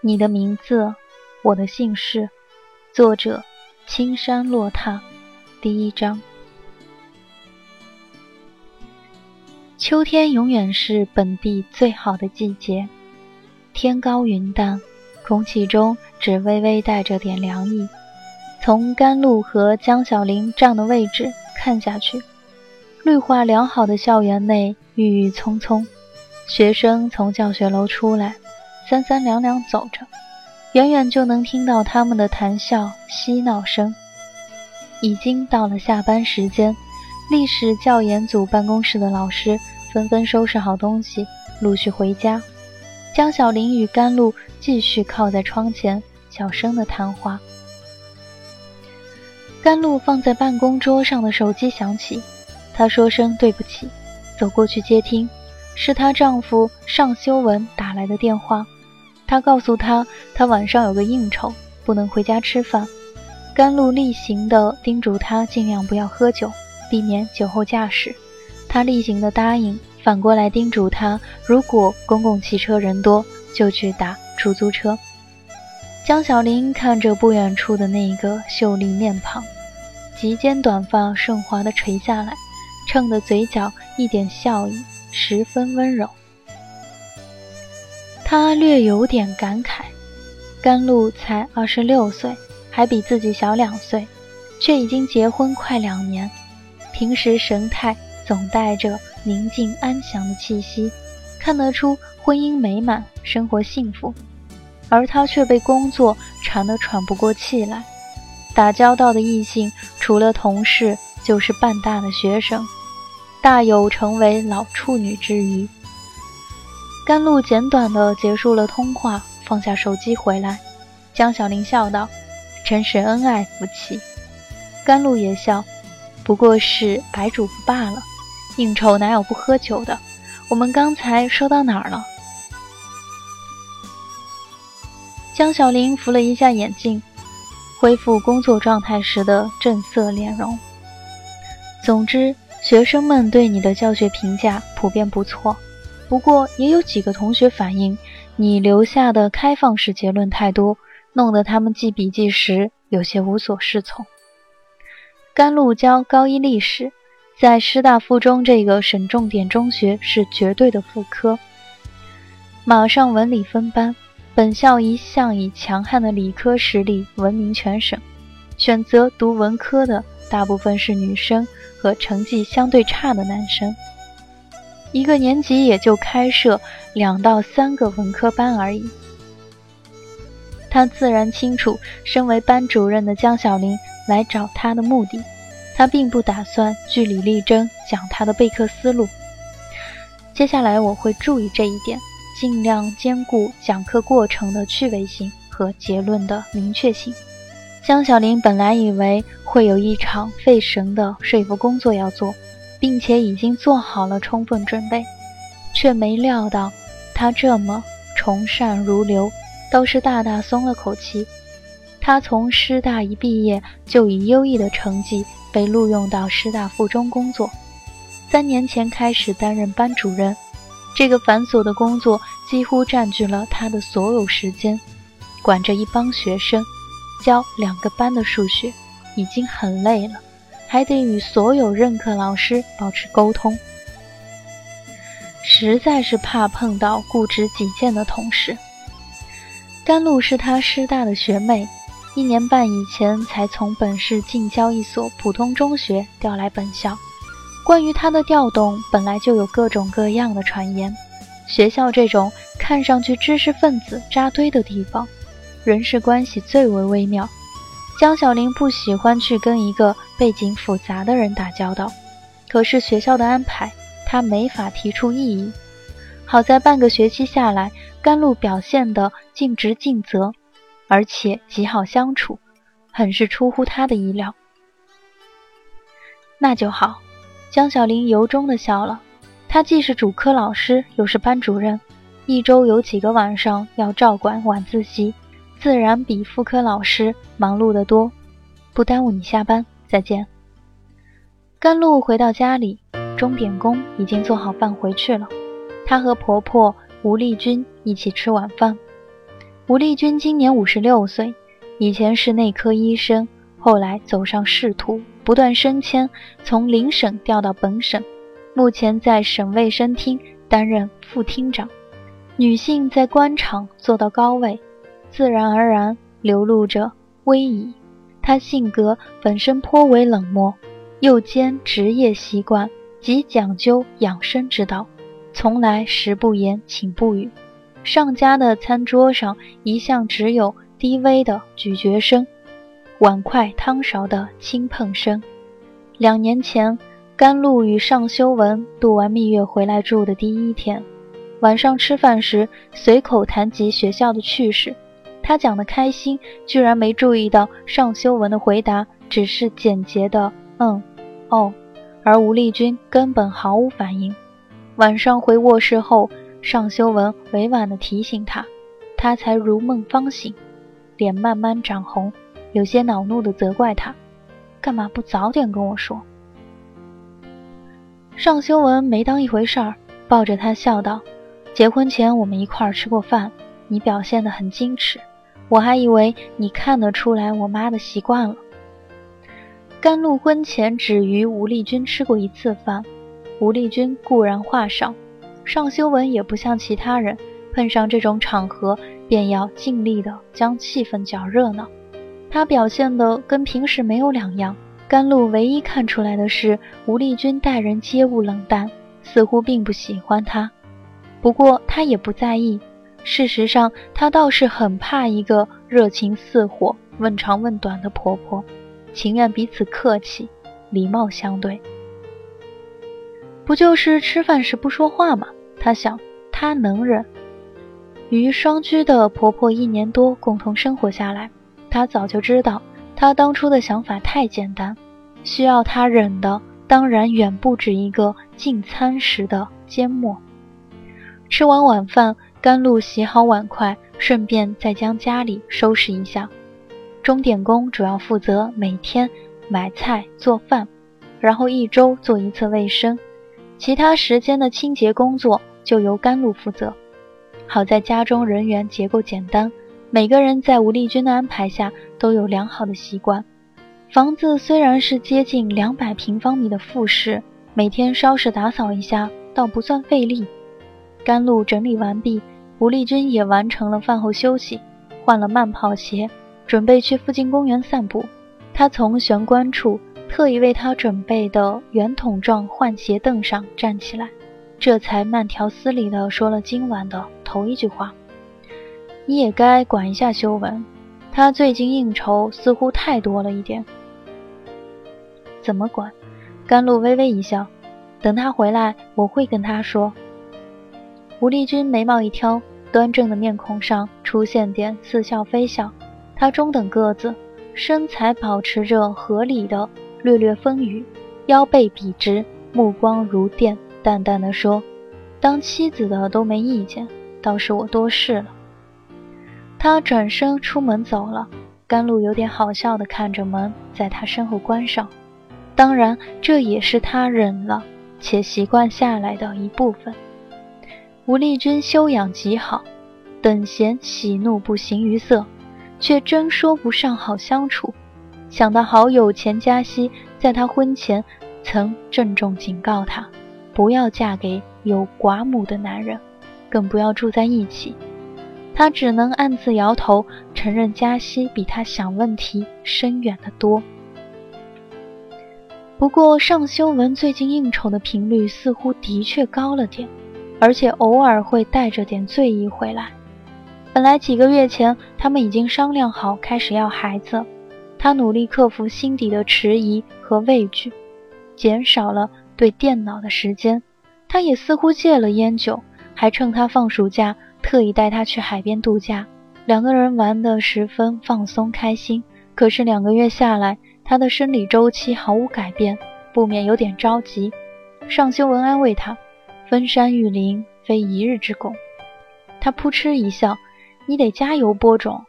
你的名字，我的姓氏，作者。青山落踏，第一章。秋天永远是本地最好的季节，天高云淡，空气中只微微带着点凉意。从甘露和江小玲站的位置看下去，绿化良好的校园内郁郁葱葱，学生从教学楼出来，三三两两走着。远远就能听到他们的谈笑嬉闹声。已经到了下班时间，历史教研组办公室的老师纷纷收拾好东西，陆续回家。江小玲与甘露继续靠在窗前，小声的谈话。甘露放在办公桌上的手机响起，她说声对不起，走过去接听，是她丈夫尚修文打来的电话。他告诉他，他晚上有个应酬，不能回家吃饭。甘露例行的叮嘱他尽量不要喝酒，避免酒后驾驶。他例行的答应，反过来叮嘱他，如果公共汽车人多，就去打出租车。江小玲看着不远处的那一个秀丽面庞，及肩短发顺滑的垂下来，衬得嘴角一点笑意，十分温柔。他略有点感慨，甘露才二十六岁，还比自己小两岁，却已经结婚快两年。平时神态总带着宁静安详的气息，看得出婚姻美满，生活幸福。而他却被工作缠得喘不过气来，打交道的异性除了同事就是半大的学生，大有成为老处女之余。甘露简短的结束了通话，放下手机回来。江小玲笑道：“真是恩爱夫妻。”甘露也笑：“不过是白主妇罢了，应酬哪有不喝酒的？我们刚才说到哪儿了？”江小玲扶了一下眼镜，恢复工作状态时的正色脸容。总之，学生们对你的教学评价普遍不错。不过也有几个同学反映，你留下的开放式结论太多，弄得他们记笔记时有些无所适从。甘露教高一历史，在师大附中这个省重点中学是绝对的副科。马上文理分班，本校一向以强悍的理科实力闻名全省，选择读文科的大部分是女生和成绩相对差的男生。一个年级也就开设两到三个文科班而已。他自然清楚，身为班主任的江小林来找他的目的。他并不打算据理力争讲他的备课思路。接下来我会注意这一点，尽量兼顾讲课过程的趣味性和结论的明确性。江小林本来以为会有一场费神的说服工作要做。并且已经做好了充分准备，却没料到他这么从善如流，倒是大大松了口气。他从师大一毕业就以优异的成绩被录用到师大附中工作，三年前开始担任班主任。这个繁琐的工作几乎占据了他的所有时间，管着一帮学生，教两个班的数学，已经很累了。还得与所有任课老师保持沟通，实在是怕碰到固执己见的同事。甘露是他师大的学妹，一年半以前才从本市近郊一所普通中学调来本校。关于他的调动，本来就有各种各样的传言。学校这种看上去知识分子扎堆的地方，人事关系最为微妙。江小玲不喜欢去跟一个背景复杂的人打交道，可是学校的安排，她没法提出异议。好在半个学期下来，甘露表现得尽职尽责，而且极好相处，很是出乎他的意料。那就好，江小玲由衷地笑了。他既是主科老师，又是班主任，一周有几个晚上要照管晚自习，自然比副科老师忙碌得多。不耽误你下班，再见。甘露回到家里，钟点工已经做好饭回去了。她和婆婆吴丽君一起吃晚饭。吴丽君今年五十六岁，以前是内科医生，后来走上仕途，不断升迁，从邻省调到本省。目前在省卫生厅担任副厅长，女性在官场做到高位，自然而然流露着威仪。他性格本身颇为冷漠，又兼职业习惯，极讲究养生之道，从来食不言，寝不语。上家的餐桌上一向只有低微的咀嚼声，碗筷汤勺的轻碰声。两年前。甘露与尚修文度完蜜月回来住的第一天，晚上吃饭时随口谈及学校的趣事，他讲得开心，居然没注意到尚修文的回答只是简洁的“嗯，哦”，而吴丽君根本毫无反应。晚上回卧室后，尚修文委婉地提醒他，他才如梦方醒，脸慢慢涨红，有些恼怒地责怪他：“干嘛不早点跟我说？”尚修文没当一回事儿，抱着他笑道：“结婚前我们一块儿吃过饭，你表现得很矜持，我还以为你看得出来我妈的习惯了。”甘露婚前只与吴丽君吃过一次饭，吴丽君固然话少，尚修文也不像其他人，碰上这种场合便要尽力的将气氛搅热闹，他表现得跟平时没有两样。甘露唯一看出来的是，吴丽君待人接物冷淡，似乎并不喜欢他。不过他也不在意。事实上，她倒是很怕一个热情似火、问长问短的婆婆，情愿彼此客气、礼貌相对。不就是吃饭时不说话吗？她想，她能忍。与双居的婆婆一年多共同生活下来，她早就知道。她当初的想法太简单，需要她忍的当然远不止一个进餐时的缄默。吃完晚饭，甘露洗好碗筷，顺便再将家里收拾一下。钟点工主要负责每天买菜做饭，然后一周做一次卫生，其他时间的清洁工作就由甘露负责。好在家中人员结构简单。每个人在吴丽君的安排下都有良好的习惯。房子虽然是接近两百平方米的复式，每天稍事打扫一下倒不算费力。甘露整理完毕，吴丽君也完成了饭后休息，换了慢跑鞋，准备去附近公园散步。她从玄关处特意为她准备的圆筒状换鞋凳上站起来，这才慢条斯理地说了今晚的头一句话。你也该管一下修文，他最近应酬似乎太多了一点。怎么管？甘露微微一笑，等他回来，我会跟他说。吴丽君眉毛一挑，端正的面孔上出现点似笑非笑。她中等个子，身材保持着合理的略略丰腴，腰背笔直，目光如电，淡淡的说：“当妻子的都没意见，倒是我多事了。”他转身出门走了，甘露有点好笑的看着门在他身后关上。当然，这也是他忍了且习惯下来的一部分。吴丽君修养极好，等闲喜怒不形于色，却真说不上好相处。想到好友钱嘉熙在她婚前曾郑重警告她，不要嫁给有寡母的男人，更不要住在一起。她只能暗自摇头，承认嘉熙比她想问题深远得多。不过尚修文最近应酬的频率似乎的确高了点，而且偶尔会带着点醉意回来。本来几个月前他们已经商量好开始要孩子，他努力克服心底的迟疑和畏惧，减少了对电脑的时间。他也似乎戒了烟酒，还趁他放暑假特意带他去海边度假，两个人玩得十分放松开心。可是两个月下来，他的生理周期毫无改变，不免有点着急。尚修文安慰他：“分山育林非一日之功。”他扑哧一笑：“你得加油播种。”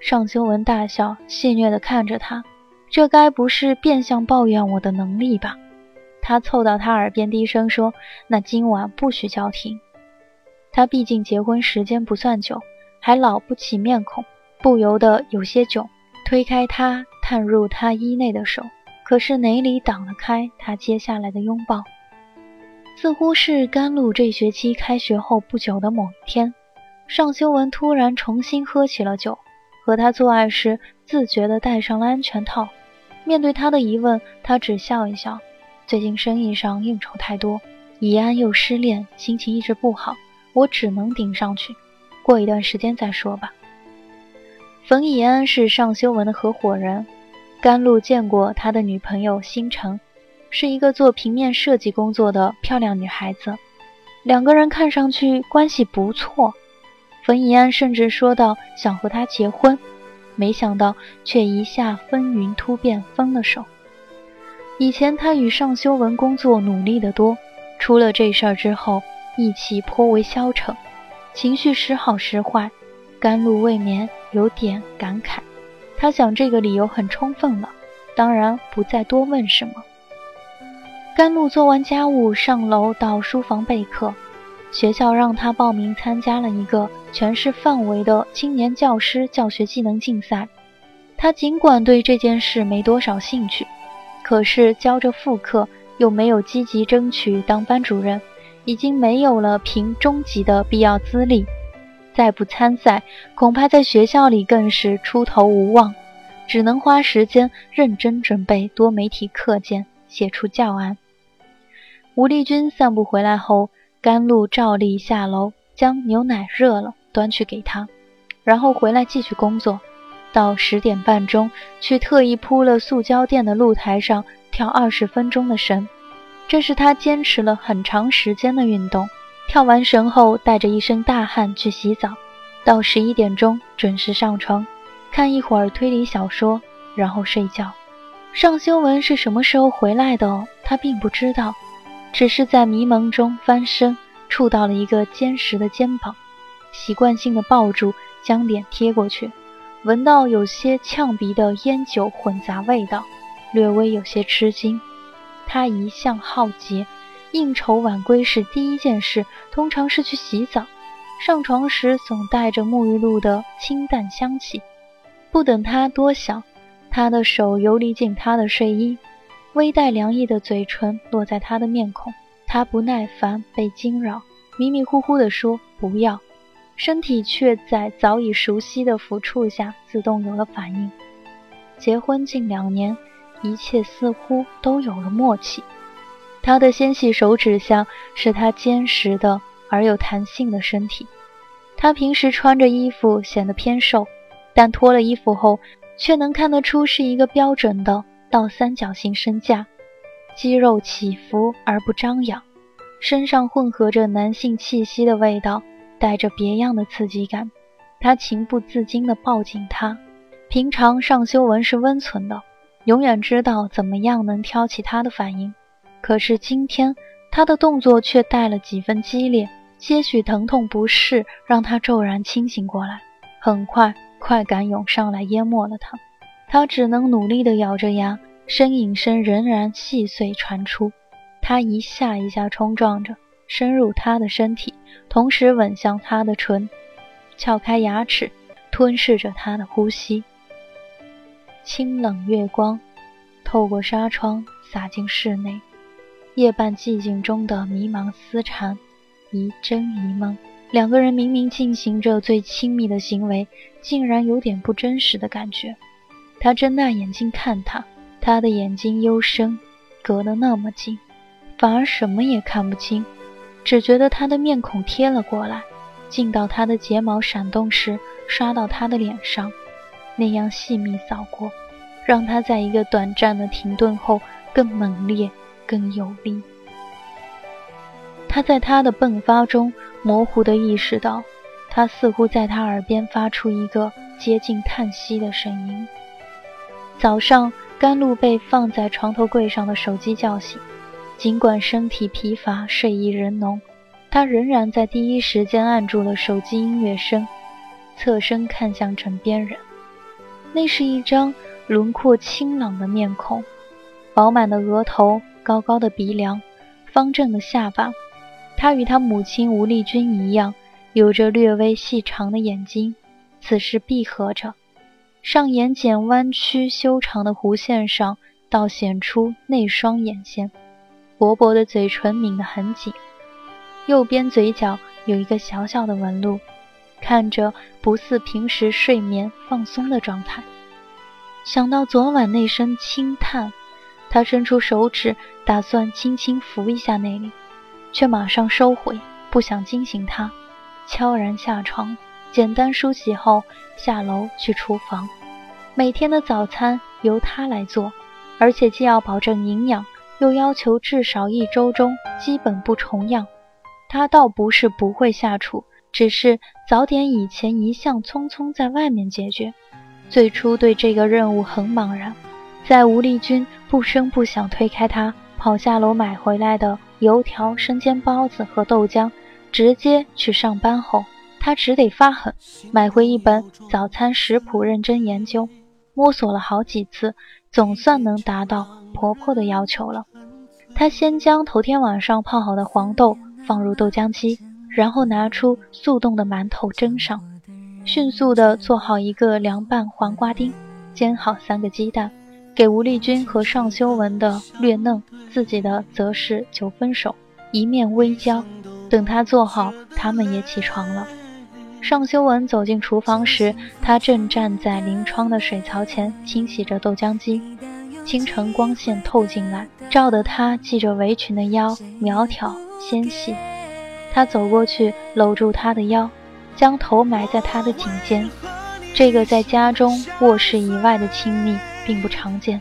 尚修文大笑，戏谑地看着他：“这该不是变相抱怨我的能力吧？”他凑到他耳边低声说：“那今晚不许叫停。”他毕竟结婚时间不算久，还老不起面孔，不由得有些窘，推开他。探入他衣内的手，可是哪里挡得开他接下来的拥抱？似乎是甘露这学期开学后不久的某一天，尚修文突然重新喝起了酒，和他做爱时自觉地戴上了安全套。面对他的疑问，他只笑一笑。最近生意上应酬太多，怡安又失恋，心情一直不好，我只能顶上去，过一段时间再说吧。冯以安是尚修文的合伙人。甘露见过他的女朋友星辰，是一个做平面设计工作的漂亮女孩子。两个人看上去关系不错，冯以安甚至说到想和她结婚，没想到却一下风云突变，分了手。以前他与尚修文工作努力得多，出了这事儿之后，意气颇为消沉，情绪时好时坏。甘露未眠有点感慨。他想，这个理由很充分了，当然不再多问什么。甘露做完家务，上楼到书房备课。学校让他报名参加了一个全市范围的青年教师教学技能竞赛。他尽管对这件事没多少兴趣，可是教着副课，又没有积极争取当班主任，已经没有了评中级的必要资历。再不参赛，恐怕在学校里更是出头无望，只能花时间认真准备多媒体课件，写出教案。吴丽君散步回来后，甘露照例下楼将牛奶热了端去给他，然后回来继续工作，到十点半钟去特意铺了塑胶垫的露台上跳二十分钟的绳，这是他坚持了很长时间的运动。跳完绳后，带着一身大汗去洗澡，到十一点钟准时上床，看一会儿推理小说，然后睡觉。尚修文是什么时候回来的？他并不知道，只是在迷蒙中翻身，触到了一个坚实的肩膀，习惯性的抱住，将脸贴过去，闻到有些呛鼻的烟酒混杂味道，略微有些吃惊。他一向好洁。应酬晚归时，第一件事通常是去洗澡。上床时总带着沐浴露的清淡香气。不等他多想，他的手游离进他的睡衣，微带凉意的嘴唇落在他的面孔。他不耐烦被惊扰，迷迷糊糊地说：“不要。”身体却在早已熟悉的抚触下自动有了反应。结婚近两年，一切似乎都有了默契。他的纤细手指下是他坚实的而有弹性的身体。他平时穿着衣服显得偏瘦，但脱了衣服后却能看得出是一个标准的倒三角形身架，肌肉起伏而不张扬，身上混合着男性气息的味道，带着别样的刺激感。他情不自禁地抱紧他。平常尚修文是温存的，永远知道怎么样能挑起他的反应。可是今天，他的动作却带了几分激烈，些许疼痛不适让他骤然清醒过来。很快，快感涌上来，淹没了他。他只能努力地咬着牙，呻吟声仍然细碎传出。他一下一下冲撞着，深入他的身体，同时吻向他的唇，撬开牙齿，吞噬着他的呼吸。清冷月光透过纱窗洒进室内。夜半寂静中的迷茫思缠，一真一梦，两个人明明进行着最亲密的行为，竟然有点不真实的感觉。他睁大眼睛看他，他的眼睛幽深，隔得那么近，反而什么也看不清，只觉得他的面孔贴了过来，近到他的睫毛闪动时刷到他的脸上，那样细密扫过，让他在一个短暂的停顿后更猛烈、更有力。他在他的迸发中模糊地意识到，他似乎在他耳边发出一个接近叹息的声音。早上，甘露被放在床头柜上的手机叫醒。尽管身体疲乏、睡意仍浓，他仍然在第一时间按住了手机音乐声，侧身看向枕边人。那是一张轮廓清朗的面孔，饱满的额头，高高的鼻梁，方正的下巴。他与他母亲吴丽君一样，有着略微细长的眼睛，此时闭合着。上眼睑弯曲修长的弧线上，倒显出内双眼线，薄薄的嘴唇抿得很紧，右边嘴角有一个小小的纹路，看着不似平时睡眠放松的状态。想到昨晚那声轻叹，他伸出手指，打算轻轻扶一下那里，却马上收回，不想惊醒他，悄然下床。简单梳洗后，下楼去厨房。每天的早餐由他来做，而且既要保证营养，又要求至少一周中基本不重样。他倒不是不会下厨，只是早点以前一向匆匆在外面解决。最初对这个任务很茫然，在吴丽君不声不响推开他，跑下楼买回来的油条、生煎包子和豆浆，直接去上班后。他只得发狠，买回一本早餐食谱，认真研究，摸索了好几次，总算能达到婆婆的要求了。他先将头天晚上泡好的黄豆放入豆浆机，然后拿出速冻的馒头蒸上，迅速地做好一个凉拌黄瓜丁，煎好三个鸡蛋，给吴丽君和尚修文的略嫩，自己的则是九分熟，一面微焦。等他做好，他们也起床了。尚修文走进厨房时，他正站在临窗的水槽前清洗着豆浆机。清晨光线透进来，照得他系着围裙的腰苗条纤细。他走过去，搂住她的腰，将头埋在她的颈间。这个在家中卧室以外的亲密并不常见。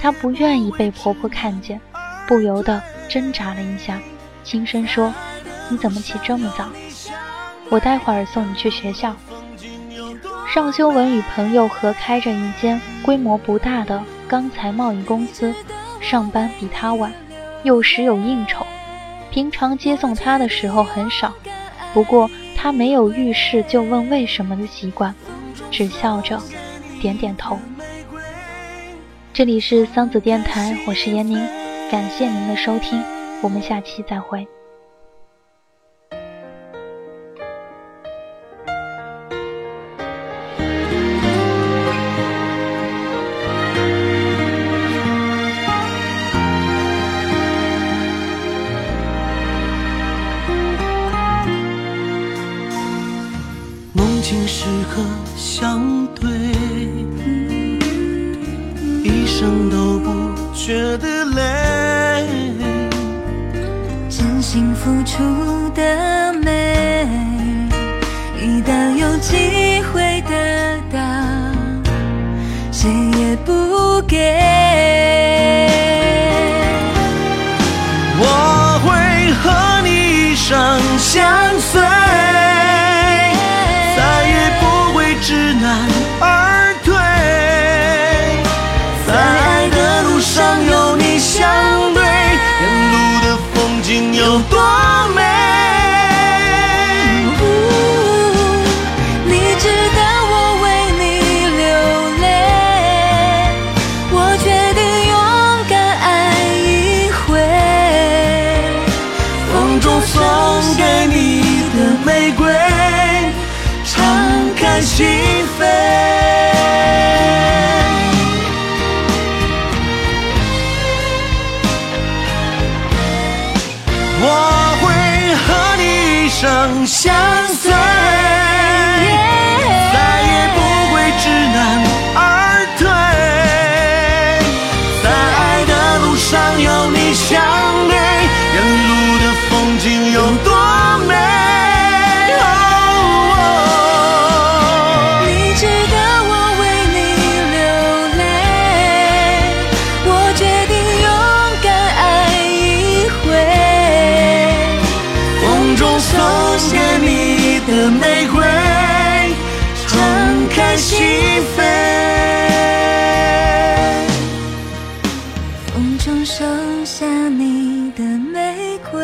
她不愿意被婆婆看见，不由得挣扎了一下，轻声说：“你怎么起这么早？”我待会儿送你去学校。尚修文与朋友合开着一间规模不大的钢材贸易公司，上班比他晚，有时有应酬。平常接送他的时候很少，不过他没有遇事就问为什么的习惯，只笑着点点头。这里是桑子电台，我是闫宁，感谢您的收听，我们下期再会。机会得到，谁也不给。归敞开心扉。我会和你一生相随的玫瑰，敞开心扉，风中收下你的玫瑰，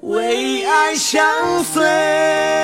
为爱相随。